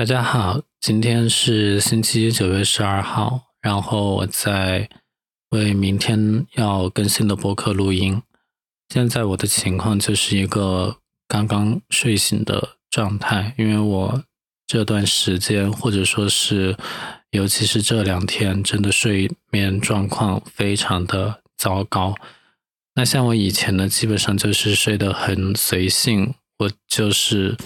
大家好，今天是星期一，九月十二号。然后我在为明天要更新的播客录音。现在我的情况就是一个刚刚睡醒的状态，因为我这段时间或者说是尤其是这两天，真的睡眠状况非常的糟糕。那像我以前呢，基本上就是睡得很随性。我就是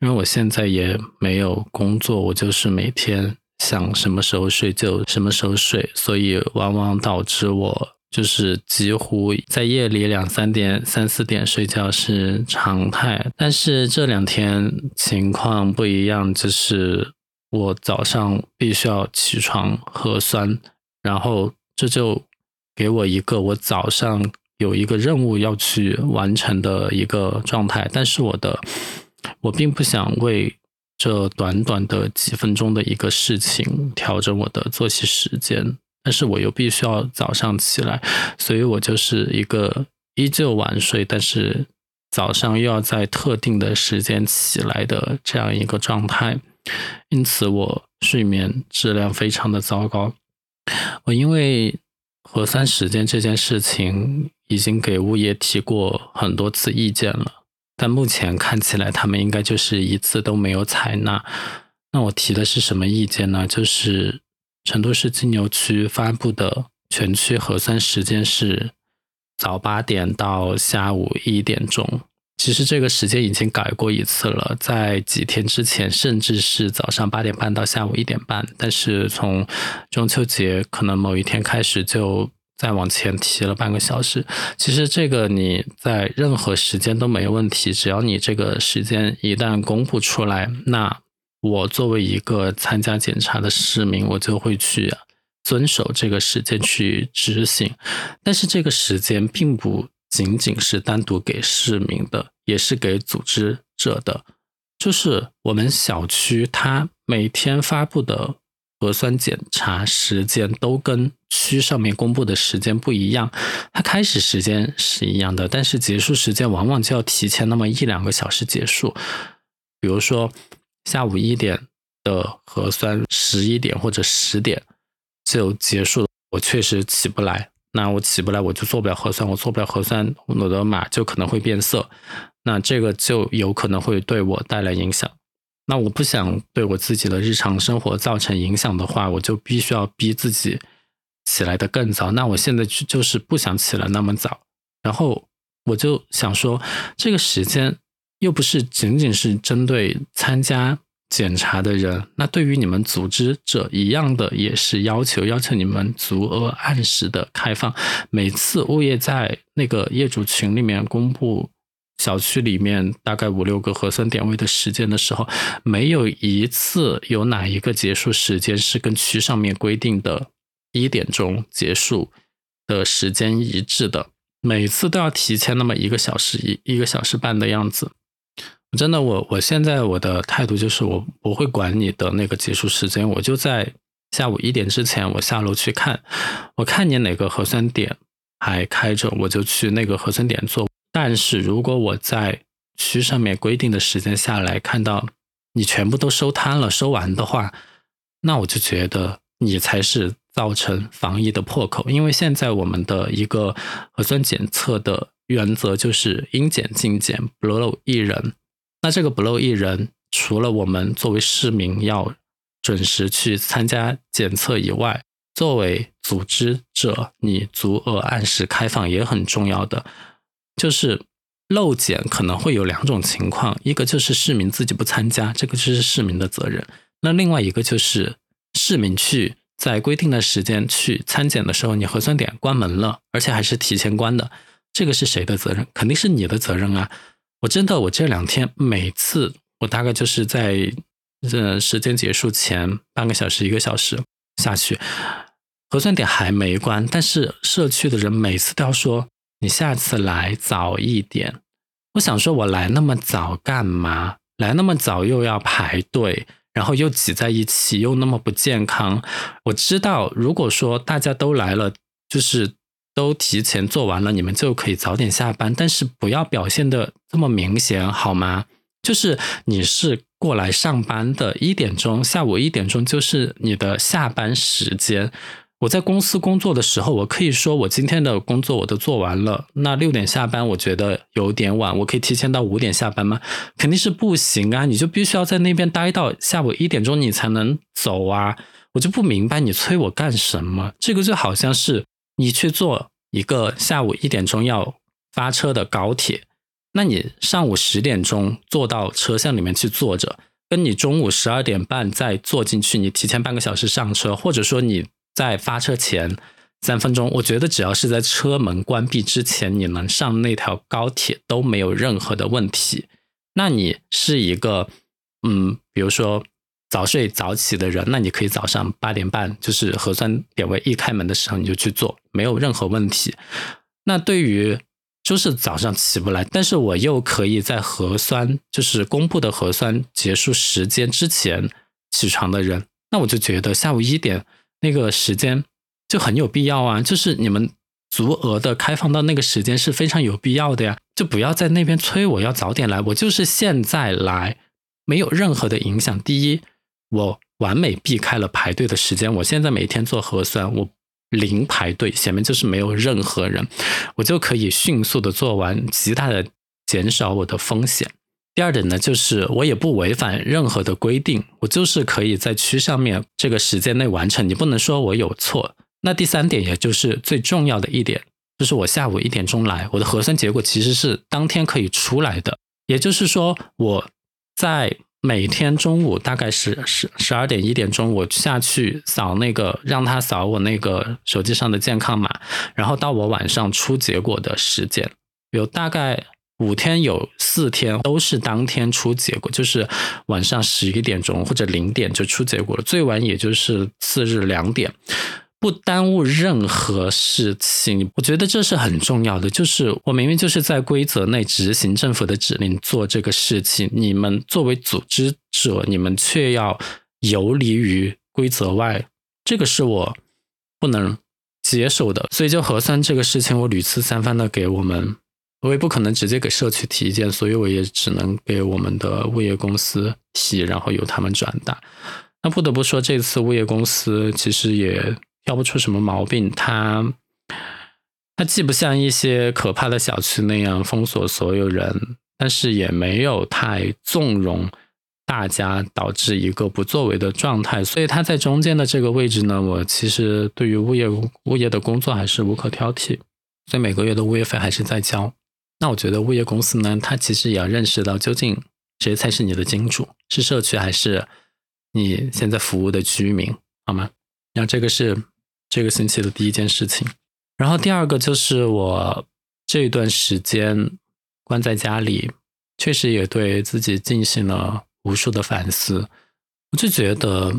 因为我现在也没有工作，我就是每天想什么时候睡就什么时候睡，所以往往导致我就是几乎在夜里两三点、三四点睡觉是常态。但是这两天情况不一样，就是我早上必须要起床核酸，然后这就给我一个我早上。有一个任务要去完成的一个状态，但是我的我并不想为这短短的几分钟的一个事情调整我的作息时间，但是我又必须要早上起来，所以我就是一个依旧晚睡，但是早上又要在特定的时间起来的这样一个状态，因此我睡眠质量非常的糟糕。我因为核酸时间这件事情。已经给物业提过很多次意见了，但目前看起来他们应该就是一次都没有采纳。那我提的是什么意见呢？就是成都市金牛区发布的全区核酸时间是早八点到下午一点钟。其实这个时间已经改过一次了，在几天之前甚至是早上八点半到下午一点半，但是从中秋节可能某一天开始就。再往前提了半个小时，其实这个你在任何时间都没问题，只要你这个时间一旦公布出来，那我作为一个参加检查的市民，我就会去遵守这个时间去执行。但是这个时间并不仅仅是单独给市民的，也是给组织者的，就是我们小区它每天发布的。核酸检查时间都跟区上面公布的时间不一样，它开始时间是一样的，但是结束时间往往就要提前那么一两个小时结束。比如说下午一点的核酸，十一点或者十点就结束了，我确实起不来，那我起不来我就做不了核酸，我做不了核酸，我的码就可能会变色，那这个就有可能会对我带来影响。那我不想对我自己的日常生活造成影响的话，我就必须要逼自己起来的更早。那我现在就就是不想起来那么早，然后我就想说，这个时间又不是仅仅是针对参加检查的人，那对于你们组织者一样的，也是要求要求你们足额按时的开放。每次物业在那个业主群里面公布。小区里面大概五六个核酸点位的时间的时候，没有一次有哪一个结束时间是跟区上面规定的一点钟结束的时间一致的，每次都要提前那么一个小时一一个小时半的样子。真的，我我现在我的态度就是我不会管你的那个结束时间，我就在下午一点之前我下楼去看，我看你哪个核酸点还开着，我就去那个核酸点做。但是如果我在区上面规定的时间下来看到你全部都收摊了、收完的话，那我就觉得你才是造成防疫的破口。因为现在我们的一个核酸检测的原则就是应检尽检，不漏一人。那这个不漏一人，除了我们作为市民要准时去参加检测以外，作为组织者，你足额按时开放也很重要的。就是漏检可能会有两种情况，一个就是市民自己不参加，这个就是市民的责任；那另外一个就是市民去在规定的时间去参检的时候，你核酸点关门了，而且还是提前关的，这个是谁的责任？肯定是你的责任啊！我真的，我这两天每次我大概就是在这时间结束前半个小时、一个小时下去，核酸点还没关，但是社区的人每次都要说。你下次来早一点。我想说，我来那么早干嘛？来那么早又要排队，然后又挤在一起，又那么不健康。我知道，如果说大家都来了，就是都提前做完了，你们就可以早点下班。但是不要表现的这么明显，好吗？就是你是过来上班的，一点钟下午一点钟就是你的下班时间。我在公司工作的时候，我可以说我今天的工作我都做完了。那六点下班，我觉得有点晚，我可以提前到五点下班吗？肯定是不行啊！你就必须要在那边待到下午一点钟，你才能走啊！我就不明白你催我干什么？这个就好像是你去坐一个下午一点钟要发车的高铁，那你上午十点钟坐到车厢里面去坐着，跟你中午十二点半再坐进去，你提前半个小时上车，或者说你。在发车前三分钟，我觉得只要是在车门关闭之前，你能上那条高铁都没有任何的问题。那你是一个，嗯，比如说早睡早起的人，那你可以早上八点半，就是核酸点位一开门的时候你就去做，没有任何问题。那对于就是早上起不来，但是我又可以在核酸就是公布的核酸结束时间之前起床的人，那我就觉得下午一点。那个时间就很有必要啊，就是你们足额的开放到那个时间是非常有必要的呀，就不要在那边催我要早点来，我就是现在来，没有任何的影响。第一，我完美避开了排队的时间，我现在每天做核酸，我零排队，前面就是没有任何人，我就可以迅速的做完，极大的减少我的风险。第二点呢，就是我也不违反任何的规定，我就是可以在区上面这个时间内完成，你不能说我有错。那第三点，也就是最重要的一点，就是我下午一点钟来，我的核酸结果其实是当天可以出来的。也就是说，我在每天中午大概是十十二点一点钟，我下去扫那个，让他扫我那个手机上的健康码，然后到我晚上出结果的时间，有大概。五天有四天都是当天出结果，就是晚上十一点钟或者零点就出结果了，最晚也就是次日两点，不耽误任何事情。我觉得这是很重要的，就是我明明就是在规则内执行政府的指令做这个事情，你们作为组织者，你们却要游离于规则外，这个是我不能接受的。所以就核酸这个事情，我屡次三番的给我们。我也不可能直接给社区提意见，所以我也只能给我们的物业公司提，然后由他们转达。那不得不说，这次物业公司其实也挑不出什么毛病，它它既不像一些可怕的小区那样封锁所有人，但是也没有太纵容大家，导致一个不作为的状态。所以它在中间的这个位置呢，我其实对于物业物业的工作还是无可挑剔，所以每个月的物业费还是在交。那我觉得物业公司呢，它其实也要认识到究竟谁才是你的金主，是社区还是你现在服务的居民，好吗？然后这个是这个星期的第一件事情，然后第二个就是我这一段时间关在家里，确实也对自己进行了无数的反思。我就觉得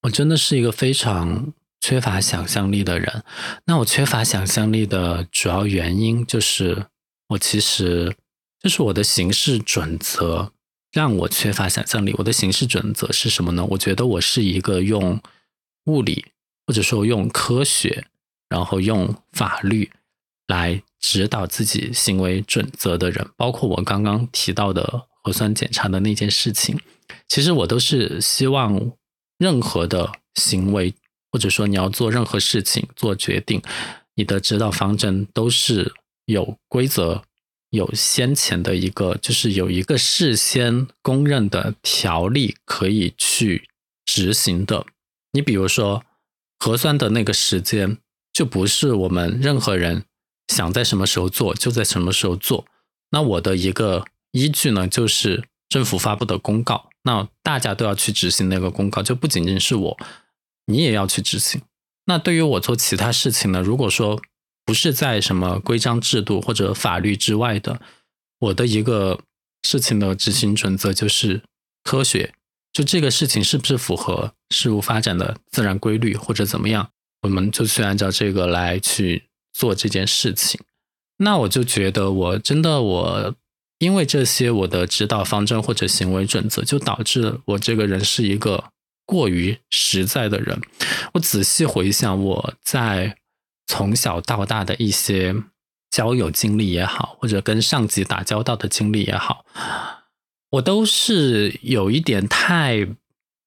我真的是一个非常缺乏想象力的人。那我缺乏想象力的主要原因就是。我其实就是我的行事准则让我缺乏想象力。我的行事准则是什么呢？我觉得我是一个用物理或者说用科学，然后用法律来指导自己行为准则的人。包括我刚刚提到的核酸检查的那件事情，其实我都是希望任何的行为或者说你要做任何事情做决定，你的指导方针都是。有规则，有先前的一个，就是有一个事先公认的条例可以去执行的。你比如说，核酸的那个时间，就不是我们任何人想在什么时候做就在什么时候做。那我的一个依据呢，就是政府发布的公告，那大家都要去执行那个公告，就不仅仅是我，你也要去执行。那对于我做其他事情呢，如果说。不是在什么规章制度或者法律之外的，我的一个事情的执行准则就是科学。就这个事情是不是符合事物发展的自然规律或者怎么样，我们就去按照这个来去做这件事情。那我就觉得我真的我因为这些我的指导方针或者行为准则，就导致我这个人是一个过于实在的人。我仔细回想我在。从小到大的一些交友经历也好，或者跟上级打交道的经历也好，我都是有一点太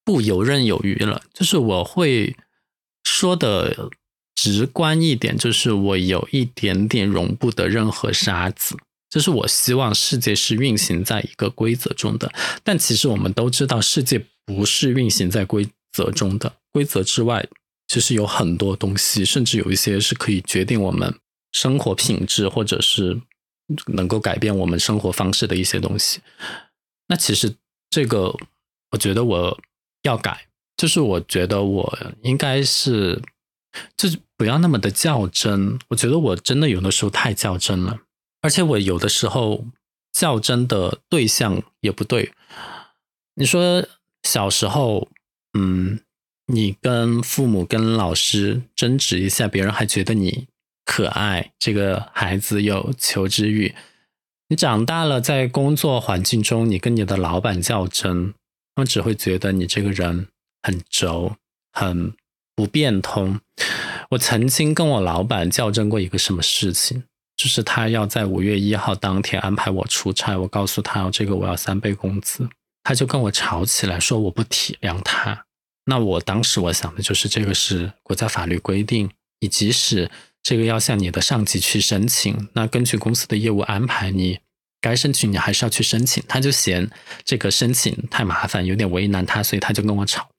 不游刃有余了，就是我会说的直观一点，就是我有一点点容不得任何沙子。就是我希望世界是运行在一个规则中的，但其实我们都知道，世界不是运行在规则中的。规则之外，其实有很多东西，甚至有一些是可以决定我们生活品质，或者是能够改变我们生活方式的一些东西。那其实这个，我觉得我要改，就是我觉得我应该是，就是不要那么的较真。我觉得我真的有的时候太较真了。而且我有的时候较真的对象也不对。你说小时候，嗯，你跟父母、跟老师争执一下，别人还觉得你可爱，这个孩子有求知欲。你长大了，在工作环境中，你跟你的老板较真，他们只会觉得你这个人很轴、很不变通。我曾经跟我老板较真过一个什么事情。就是他要在五月一号当天安排我出差，我告诉他这个我要三倍工资，他就跟我吵起来，说我不体谅他。那我当时我想的就是这个是国家法律规定，你即使这个要向你的上级去申请，那根据公司的业务安排，你该申请你还是要去申请。他就嫌这个申请太麻烦，有点为难他，所以他就跟我吵。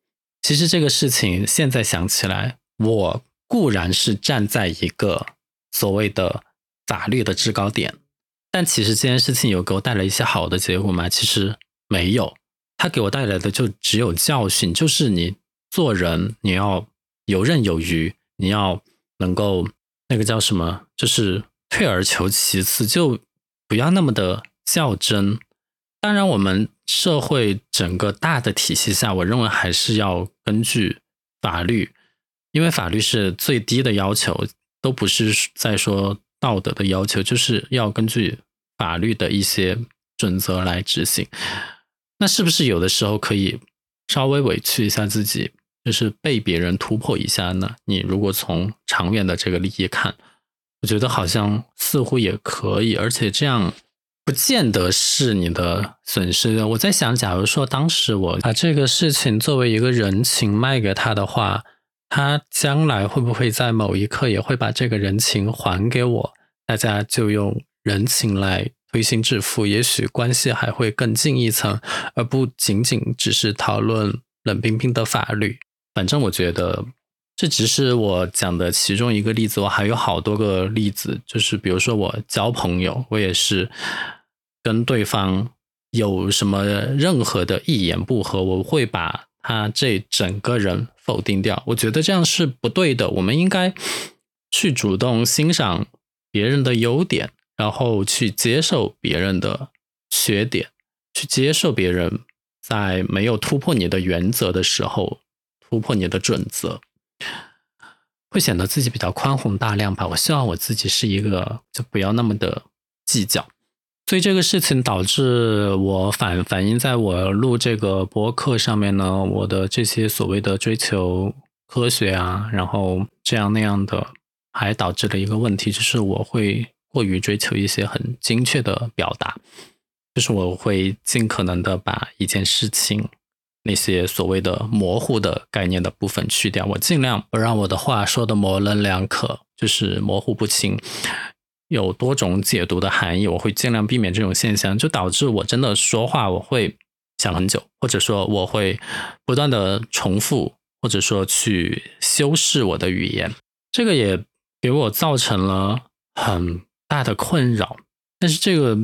其实这个事情现在想起来，我固然是站在一个所谓的。法律的制高点，但其实这件事情有给我带来一些好的结果吗？其实没有，它给我带来的就只有教训，就是你做人你要游刃有余，你要能够那个叫什么，就是退而求其次，就不要那么的较真。当然，我们社会整个大的体系下，我认为还是要根据法律，因为法律是最低的要求，都不是在说。道德的要求就是要根据法律的一些准则来执行。那是不是有的时候可以稍微委屈一下自己，就是被别人突破一下呢？你如果从长远的这个利益看，我觉得好像似乎也可以，而且这样不见得是你的损失。我在想，假如说当时我把这个事情作为一个人情卖给他的话。他将来会不会在某一刻也会把这个人情还给我？大家就用人情来推心置腹，也许关系还会更进一层，而不仅仅只是讨论冷冰冰的法律。反正我觉得这只是我讲的其中一个例子，我还有好多个例子，就是比如说我交朋友，我也是跟对方有什么任何的一言不合，我会把。他这整个人否定掉，我觉得这样是不对的。我们应该去主动欣赏别人的优点，然后去接受别人的缺点，去接受别人在没有突破你的原则的时候突破你的准则，会显得自己比较宽宏大量吧。我希望我自己是一个，就不要那么的计较。所以这个事情导致我反反映在我录这个播客上面呢，我的这些所谓的追求科学啊，然后这样那样的，还导致了一个问题，就是我会过于追求一些很精确的表达，就是我会尽可能的把一件事情那些所谓的模糊的概念的部分去掉，我尽量不让我的话说的模棱两可，就是模糊不清。有多种解读的含义，我会尽量避免这种现象，就导致我真的说话我会想很久，或者说我会不断的重复，或者说去修饰我的语言，这个也给我造成了很大的困扰。但是这个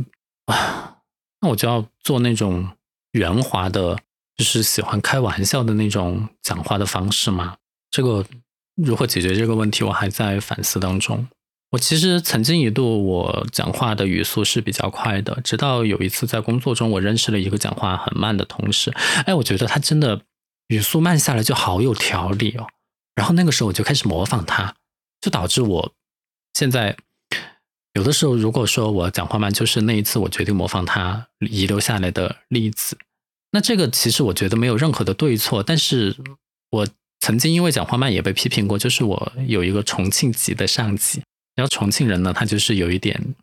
啊，那我就要做那种圆滑的，就是喜欢开玩笑的那种讲话的方式吗？这个如何解决这个问题，我还在反思当中。我其实曾经一度，我讲话的语速是比较快的，直到有一次在工作中，我认识了一个讲话很慢的同事。哎，我觉得他真的语速慢下来就好有条理哦。然后那个时候我就开始模仿他，就导致我现在有的时候，如果说我讲话慢，就是那一次我决定模仿他遗留下来的例子。那这个其实我觉得没有任何的对错，但是我曾经因为讲话慢也被批评过，就是我有一个重庆籍的上级。然后重庆人呢，他就是有一点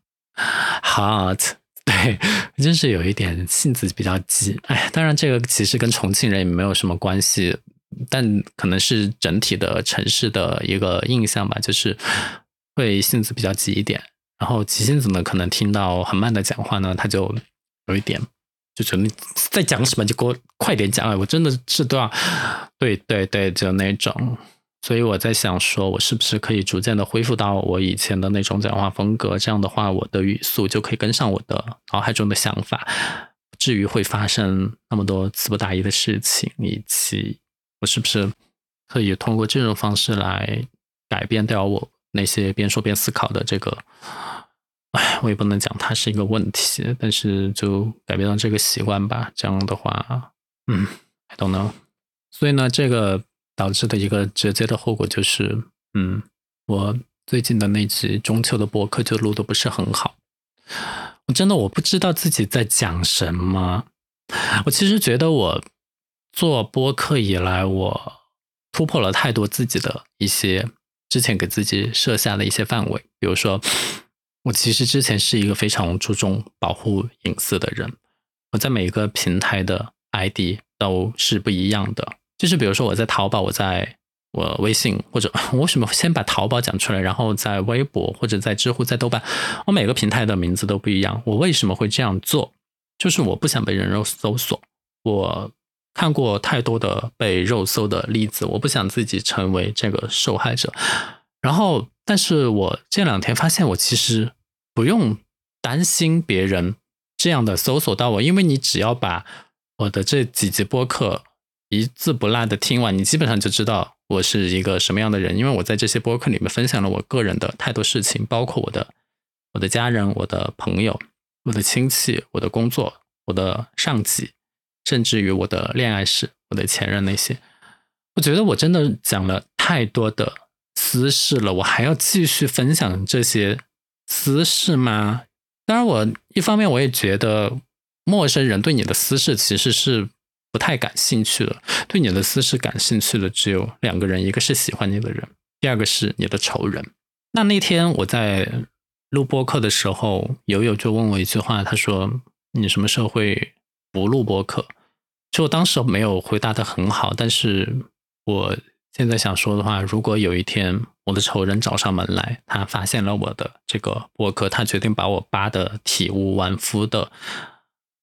hard，对，就是有一点性子比较急。哎，当然这个其实跟重庆人也没有什么关系，但可能是整体的城市的一个印象吧，就是会性子比较急一点。然后急性子呢，可能听到很慢的讲话呢，他就有一点就觉得你在讲什么，就给我快点讲。哎，我真的是都要，对对对，就那种。所以我在想，说我是不是可以逐渐的恢复到我以前的那种讲话风格？这样的话，我的语速就可以跟上我的脑海中的想法，至于会发生那么多词不达意的事情。以及我是不是可以通过这种方式来改变掉我那些边说边思考的这个？哎，我也不能讲它是一个问题，但是就改变了这个习惯吧。这样的话，嗯，I don't know。所以呢，这个。导致的一个直接的后果就是，嗯，我最近的那期中秋的播客就录的不是很好。我真的我不知道自己在讲什么。我其实觉得我做播客以来，我突破了太多自己的一些之前给自己设下的一些范围。比如说，我其实之前是一个非常注重保护隐私的人，我在每一个平台的 ID 都是不一样的。就是比如说我在淘宝，我在我微信或者 我为什么先把淘宝讲出来，然后在微博或者在知乎、在豆瓣，我每个平台的名字都不一样。我为什么会这样做？就是我不想被人肉搜索。我看过太多的被肉搜的例子，我不想自己成为这个受害者。然后，但是我这两天发现，我其实不用担心别人这样的搜索到我，因为你只要把我的这几集播客。一字不落的听完，你基本上就知道我是一个什么样的人，因为我在这些播客里面分享了我个人的太多事情，包括我的我的家人、我的朋友、我的亲戚、我的工作、我的上级，甚至于我的恋爱史、我的前任那些。我觉得我真的讲了太多的私事了，我还要继续分享这些私事吗？当然，我一方面我也觉得陌生人对你的私事其实是。不太感兴趣的，对你的私事感兴趣的只有两个人，一个是喜欢你的人，第二个是你的仇人。那那天我在录播课的时候，友友就问我一句话，他说：“你什么时候会不录播课？”就当时没有回答的很好，但是我现在想说的话，如果有一天我的仇人找上门来，他发现了我的这个播客，他决定把我扒的体无完肤的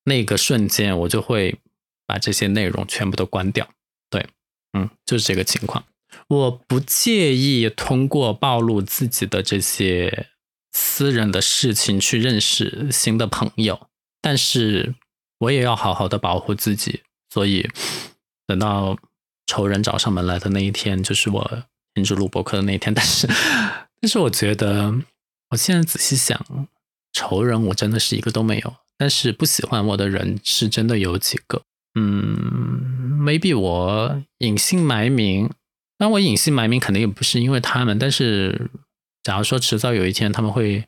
那个瞬间，我就会。把这些内容全部都关掉，对，嗯，就是这个情况。我不介意通过暴露自己的这些私人的事情去认识新的朋友，但是我也要好好的保护自己。所以，等到仇人找上门来的那一天，就是我停止录播课的那一天。但是，但是我觉得，我现在仔细想，仇人我真的是一个都没有，但是不喜欢我的人是真的有几个。嗯，maybe 我隐姓埋名，那我隐姓埋名肯定也不是因为他们，但是假如说迟早有一天他们会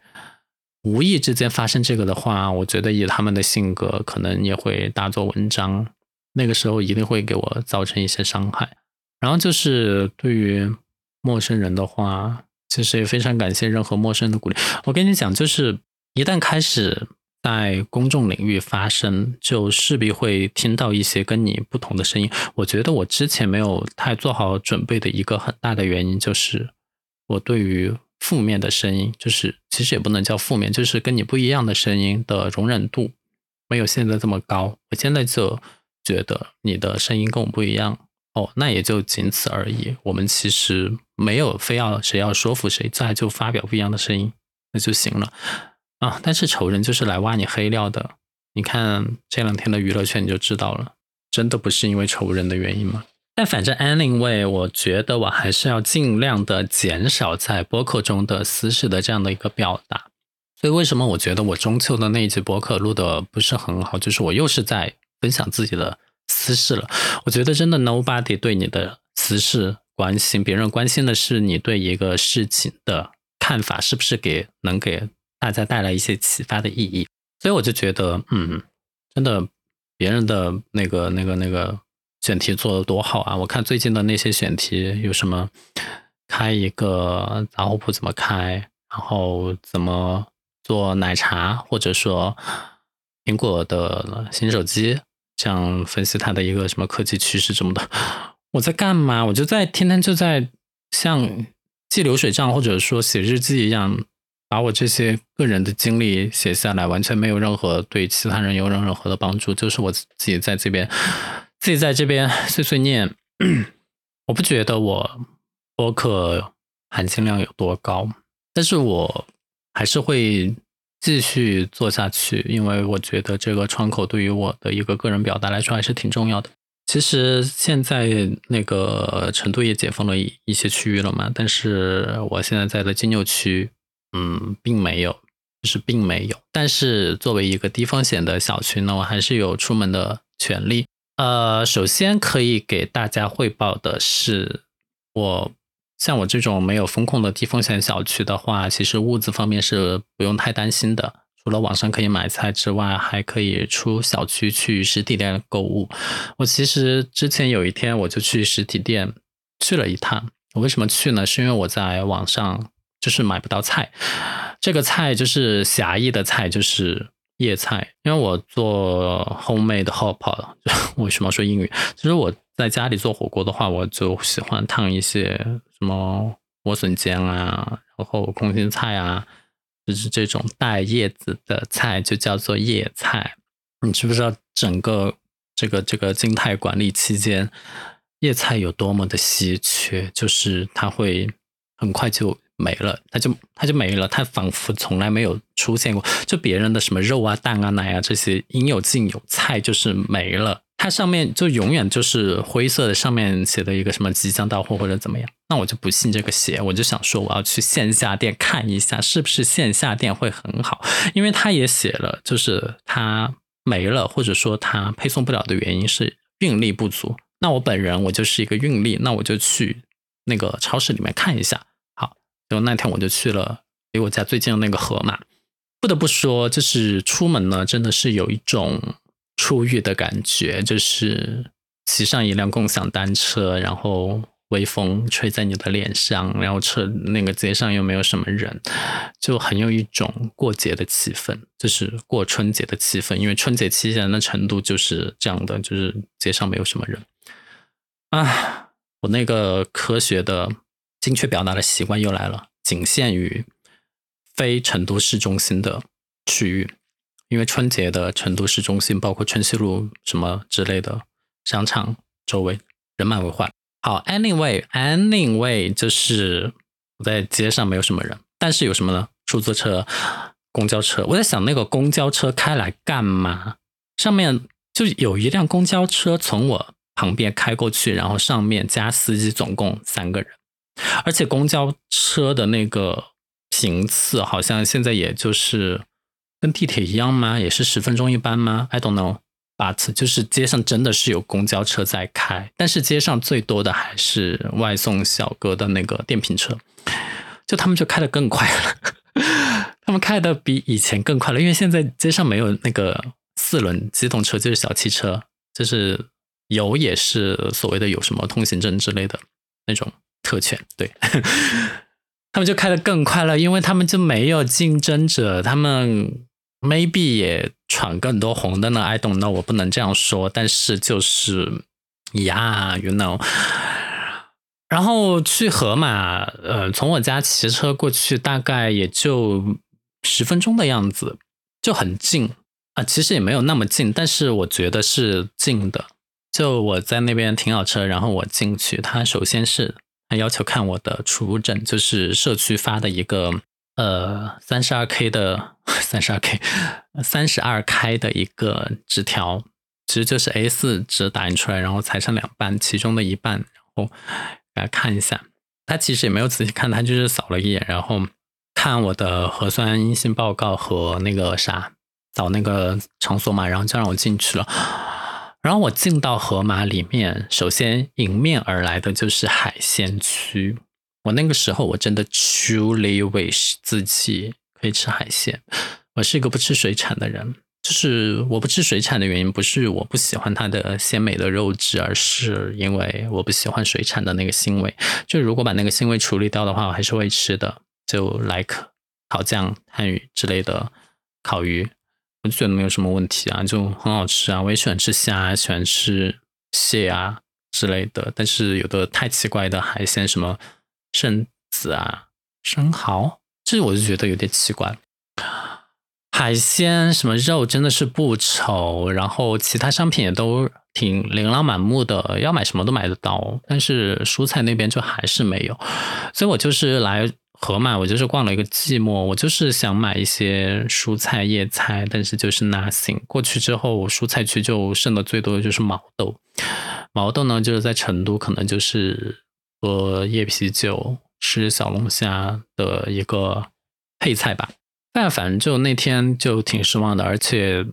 无意之间发生这个的话，我觉得以他们的性格，可能也会大做文章，那个时候一定会给我造成一些伤害。然后就是对于陌生人的话，其实也非常感谢任何陌生的鼓励。我跟你讲，就是一旦开始。在公众领域发声，就势必会听到一些跟你不同的声音。我觉得我之前没有太做好准备的一个很大的原因，就是我对于负面的声音，就是其实也不能叫负面，就是跟你不一样的声音的容忍度没有现在这么高。我现在就觉得你的声音跟我不一样，哦，那也就仅此而已。我们其实没有非要谁要说服谁，再就发表不一样的声音，那就行了。啊！但是仇人就是来挖你黑料的。你看这两天的娱乐圈，你就知道了，真的不是因为仇人的原因吗？但反正 anyway，我觉得我还是要尽量的减少在播客中的私事的这样的一个表达。所以为什么我觉得我中秋的那一集播客录的不是很好？就是我又是在分享自己的私事了。我觉得真的 nobody 对你的私事关心，别人关心的是你对一个事情的看法是不是给能给。大家带来一些启发的意义，所以我就觉得，嗯，真的，别人的那个、那个、那个选题做的多好啊！我看最近的那些选题，有什么开一个杂货铺怎么开，然后怎么做奶茶，或者说苹果的新手机，这样分析它的一个什么科技趋势什么的。我在干嘛？我就在天天就在像记流水账或者说写日记一样，把我这些个人的经历写下来，完全没有任何对其他人有任何的帮助，就是我自己在这边自己在这边碎碎念。我不觉得我播客含金量有多高，但是我还是会继续做下去，因为我觉得这个窗口对于我的一个个人表达来说还是挺重要的。其实现在那个成都也解封了一一些区域了嘛，但是我现在在的金牛区，嗯，并没有，就是并没有。但是作为一个低风险的小区呢，我还是有出门的权利。呃，首先可以给大家汇报的是，我像我这种没有风控的低风险小区的话，其实物资方面是不用太担心的。除了网上可以买菜之外，还可以出小区去实体店购物。我其实之前有一天我就去实体店去了一趟。我为什么去呢？是因为我在网上就是买不到菜，这个菜就是狭义的菜，就是叶菜。因为我做 homemade hop，为什么说英语？其实我在家里做火锅的话，我就喜欢烫一些什么莴笋尖啊，然后空心菜啊。就是这种带叶子的菜就叫做叶菜，你知不知道整个这个这个静态管理期间，叶菜有多么的稀缺？就是它会很快就没了，它就它就没了，它仿佛从来没有出现过。就别人的什么肉啊、蛋啊、奶啊这些应有尽有，菜就是没了。它上面就永远就是灰色的，上面写的一个什么即将到货或者怎么样，那我就不信这个邪，我就想说我要去线下店看一下，是不是线下店会很好，因为他也写了，就是它没了，或者说它配送不了的原因是运力不足。那我本人我就是一个运力，那我就去那个超市里面看一下。就那天我就去了离我家最近的那个河马，不得不说，就是出门呢，真的是有一种。出狱的感觉，就是骑上一辆共享单车，然后微风吹在你的脸上，然后车那个街上又没有什么人，就很有一种过节的气氛，就是过春节的气氛。因为春节期间的成都就是这样的，就是街上没有什么人。啊，我那个科学的精确表达的习惯又来了，仅限于非成都市中心的区域。因为春节的成都市中心，包括春熙路什么之类的商场周围人满为患。好，anyway，anyway，就是我在街上没有什么人，但是有什么呢？出租车、公交车。我在想，那个公交车开来干嘛？上面就有一辆公交车从我旁边开过去，然后上面加司机，总共三个人。而且公交车的那个频次好像现在也就是。跟地铁一样吗？也是十分钟一班吗？I don't know。But 就是街上真的是有公交车在开，但是街上最多的还是外送小哥的那个电瓶车，就他们就开的更快了，他们开的比以前更快了，因为现在街上没有那个四轮机动车，就是小汽车，就是有也是所谓的有什么通行证之类的那种特权，对。他们就开的更快了，因为他们就没有竞争者，他们 maybe 也闯更多红灯呢。I don't know，我不能这样说，但是就是，yeah，you know。然后去河马，呃，从我家骑车过去大概也就十分钟的样子，就很近啊。其实也没有那么近，但是我觉得是近的。就我在那边停好车，然后我进去，他首先是。他要求看我的储物证，就是社区发的一个呃三十二 K 的三十二 K 三十二开的一个纸条，其实就是 A 四纸打印出来，然后裁成两半，其中的一半，然后给他看一下。他其实也没有仔细看，他就是扫了一眼，然后看我的核酸阴性报告和那个啥，扫那个场所嘛，然后就让我进去了。然后我进到河马里面，首先迎面而来的就是海鲜区。我那个时候我真的 truly wish 自己可以吃海鲜。我是一个不吃水产的人，就是我不吃水产的原因不是我不喜欢它的鲜美的肉质，而是因为我不喜欢水产的那个腥味。就如果把那个腥味处理掉的话，我还是会吃的。就 like 烤酱、汉鱼之类的烤鱼。我觉得没有什么问题啊，就很好吃啊。我也喜欢吃虾，喜欢吃蟹啊之类的。但是有的太奇怪的海鲜，什么圣子啊、生蚝，这我就觉得有点奇怪。海鲜什么肉真的是不愁，然后其他商品也都挺琳琅满目的，要买什么都买得到。但是蔬菜那边就还是没有，所以我就是来盒马，我就是逛了一个寂寞。我就是想买一些蔬菜叶菜，但是就是 nothing。过去之后，蔬菜区就剩的最多的就是毛豆。毛豆呢，就是在成都可能就是喝夜啤酒、吃小龙虾的一个配菜吧。但反正就那天就挺失望的，而且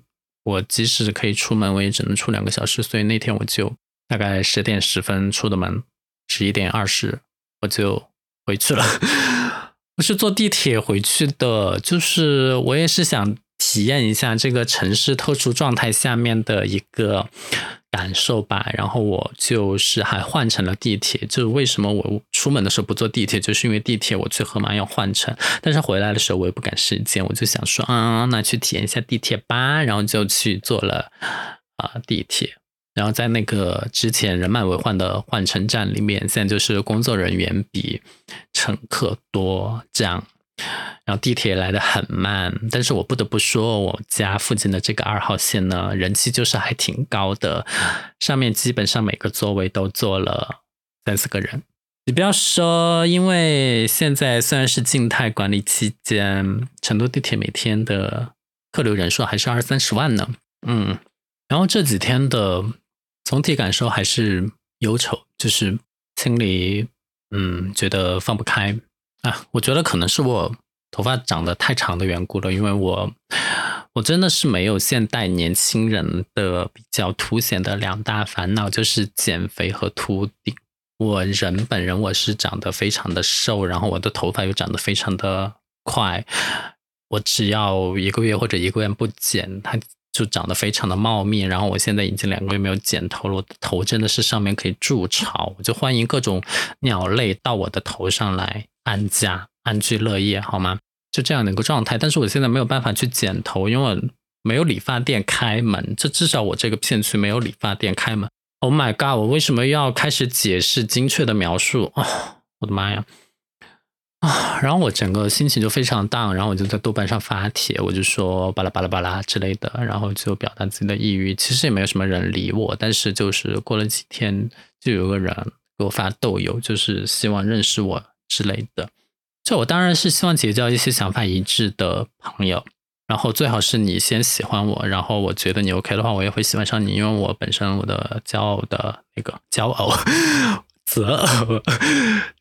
我即使可以出门，我也只能出两个小时，所以那天我就大概十点十分出的门，十一点二十我就回去了。我是坐地铁回去的，就是我也是想体验一下这个城市特殊状态下面的一个。感受吧，然后我就是还换成了地铁。就是为什么我出门的时候不坐地铁，就是因为地铁我去河马要换乘，但是回来的时候我也不赶时间，我就想说，啊，那去体验一下地铁吧，然后就去坐了啊地铁。然后在那个之前人满为患的换乘站里面，现在就是工作人员比乘客多，这样。然后地铁来的很慢，但是我不得不说，我家附近的这个二号线呢，人气就是还挺高的，上面基本上每个座位都坐了三四个人。你不要说，因为现在虽然是静态管理期间，成都地铁每天的客流人数还是二三十万呢。嗯，然后这几天的总体感受还是忧愁，就是心里嗯觉得放不开。啊，我觉得可能是我头发长得太长的缘故了，因为我我真的是没有现代年轻人的比较凸显的两大烦恼，就是减肥和秃顶。我人本人我是长得非常的瘦，然后我的头发又长得非常的快，我只要一个月或者一个月不剪，它就长得非常的茂密。然后我现在已经两个月没有剪头了，我的头真的是上面可以筑巢，我就欢迎各种鸟类到我的头上来。安家安居乐业，好吗？就这样的一个状态。但是我现在没有办法去剪头，因为没有理发店开门。这至少我这个片区没有理发店开门。Oh my god！我为什么要开始解释精确的描述啊？我的妈呀！啊！然后我整个心情就非常 down，然后我就在豆瓣上发帖，我就说巴拉巴拉巴拉之类的，然后就表达自己的抑郁。其实也没有什么人理我，但是就是过了几天，就有个人给我发豆油，就是希望认识我。之类的，就我当然是希望结交一些想法一致的朋友，然后最好是你先喜欢我，然后我觉得你 OK 的话，我也会喜欢上你，因为我本身我的骄傲的那个骄傲择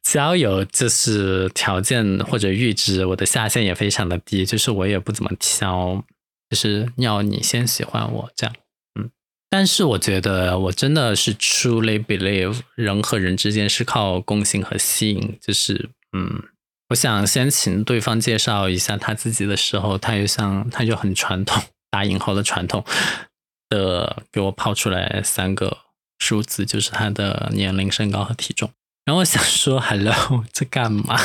交友就是条件或者阈值，我的下限也非常的低，就是我也不怎么挑，就是要你先喜欢我这样，嗯，但是我觉得我真的是 truly believe 人和人之间是靠共性和吸引，就是嗯，我想先请对方介绍一下他自己的时候，他又像他就很传统，打引号的传统的给我抛出来三个数字，就是他的年龄、身高和体重。然后我想说，Hello，在干嘛？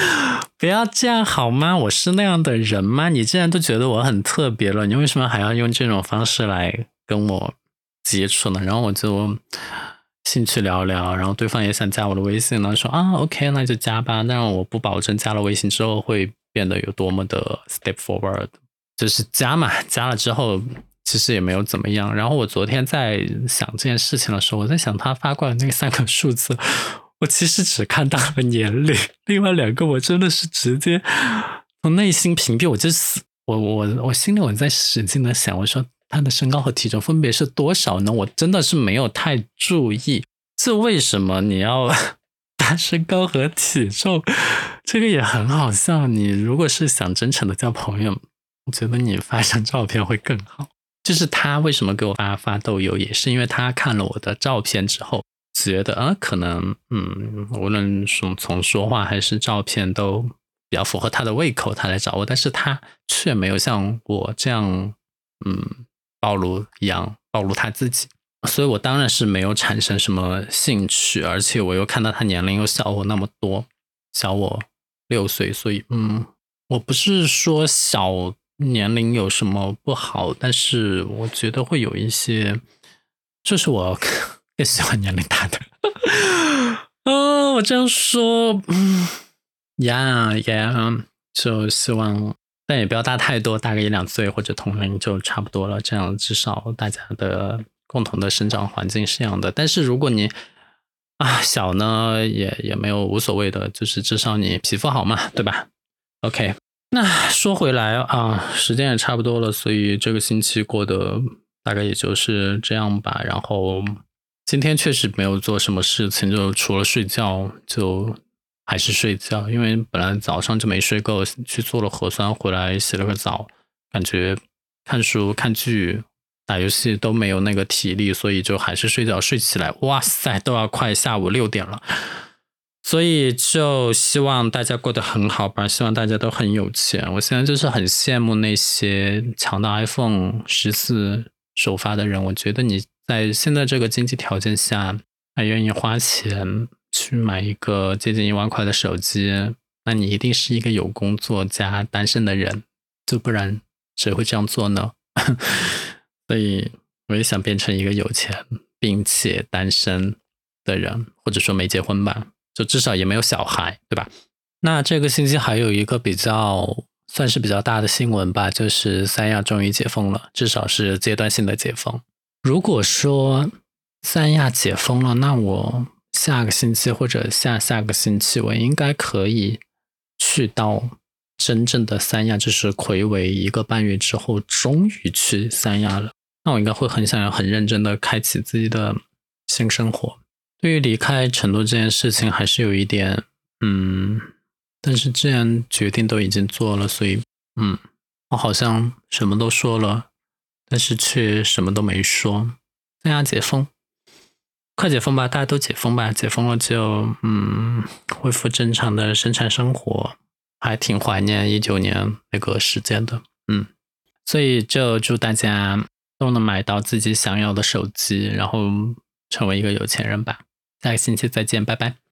不要这样好吗？我是那样的人吗？你既然都觉得我很特别了，你为什么还要用这种方式来跟我？接触呢，然后我就兴趣聊聊，然后对方也想加我的微信呢，说啊，OK，那就加吧。但是我不保证加了微信之后会变得有多么的 step forward，就是加嘛，加了之后其实也没有怎么样。然后我昨天在想这件事情的时候，我在想他发过来那三个数字，我其实只看到了年龄，另外两个我真的是直接从内心屏蔽，我就死，我我我心里我在使劲的想，我说。他的身高和体重分别是多少呢？我真的是没有太注意。这为什么你要 打身高和体重？这个也很好笑。你如果是想真诚的交朋友，我觉得你发一张照片会更好。就是他为什么给我发发豆油，也是因为他看了我的照片之后，觉得啊，可能嗯，无论从从说话还是照片都比较符合他的胃口，他来找我。但是他却没有像我这样，嗯。暴露一样暴露他自己，所以我当然是没有产生什么兴趣，而且我又看到他年龄又小我那么多，小我六岁，所以嗯，我不是说小年龄有什么不好，但是我觉得会有一些，这是我 更喜欢年龄大的。啊，我这样说，嗯，呀呀，就希望，但也不要大太多，大个一两岁或者同龄就差不多了，这样至少大家的共同的生长环境是一样的。但是如果你啊小呢，也也没有无所谓的，就是至少你皮肤好嘛，对吧？OK。那说回来啊，时间也差不多了，所以这个星期过得大概也就是这样吧。然后今天确实没有做什么事情，就除了睡觉，就还是睡觉。因为本来早上就没睡够，去做了核酸，回来洗了个澡，感觉看书、看剧、打游戏都没有那个体力，所以就还是睡觉。睡起来，哇塞，都要快下午六点了。所以就希望大家过得很好吧，希望大家都很有钱。我现在就是很羡慕那些抢到 iPhone 十四首发的人。我觉得你在现在这个经济条件下还愿意花钱去买一个接近一万块的手机，那你一定是一个有工作加单身的人，就不然谁会这样做呢？所以我也想变成一个有钱并且单身的人，或者说没结婚吧。就至少也没有小孩，对吧？那这个星期还有一个比较算是比较大的新闻吧，就是三亚终于解封了，至少是阶段性的解封。如果说三亚解封了，那我下个星期或者下下个星期，我应该可以去到真正的三亚，就是魁违一个半月之后，终于去三亚了。那我应该会很想要很认真的开启自己的新生活。对于离开成都这件事情，还是有一点，嗯，但是既然决定都已经做了，所以，嗯，我好像什么都说了，但是却什么都没说。大家解封，快解封吧，大家都解封吧，解封了就，嗯，恢复正常的生产生活，还挺怀念一九年那个时间的，嗯，所以就祝大家都能买到自己想要的手机，然后成为一个有钱人吧。下个星期再见，拜拜。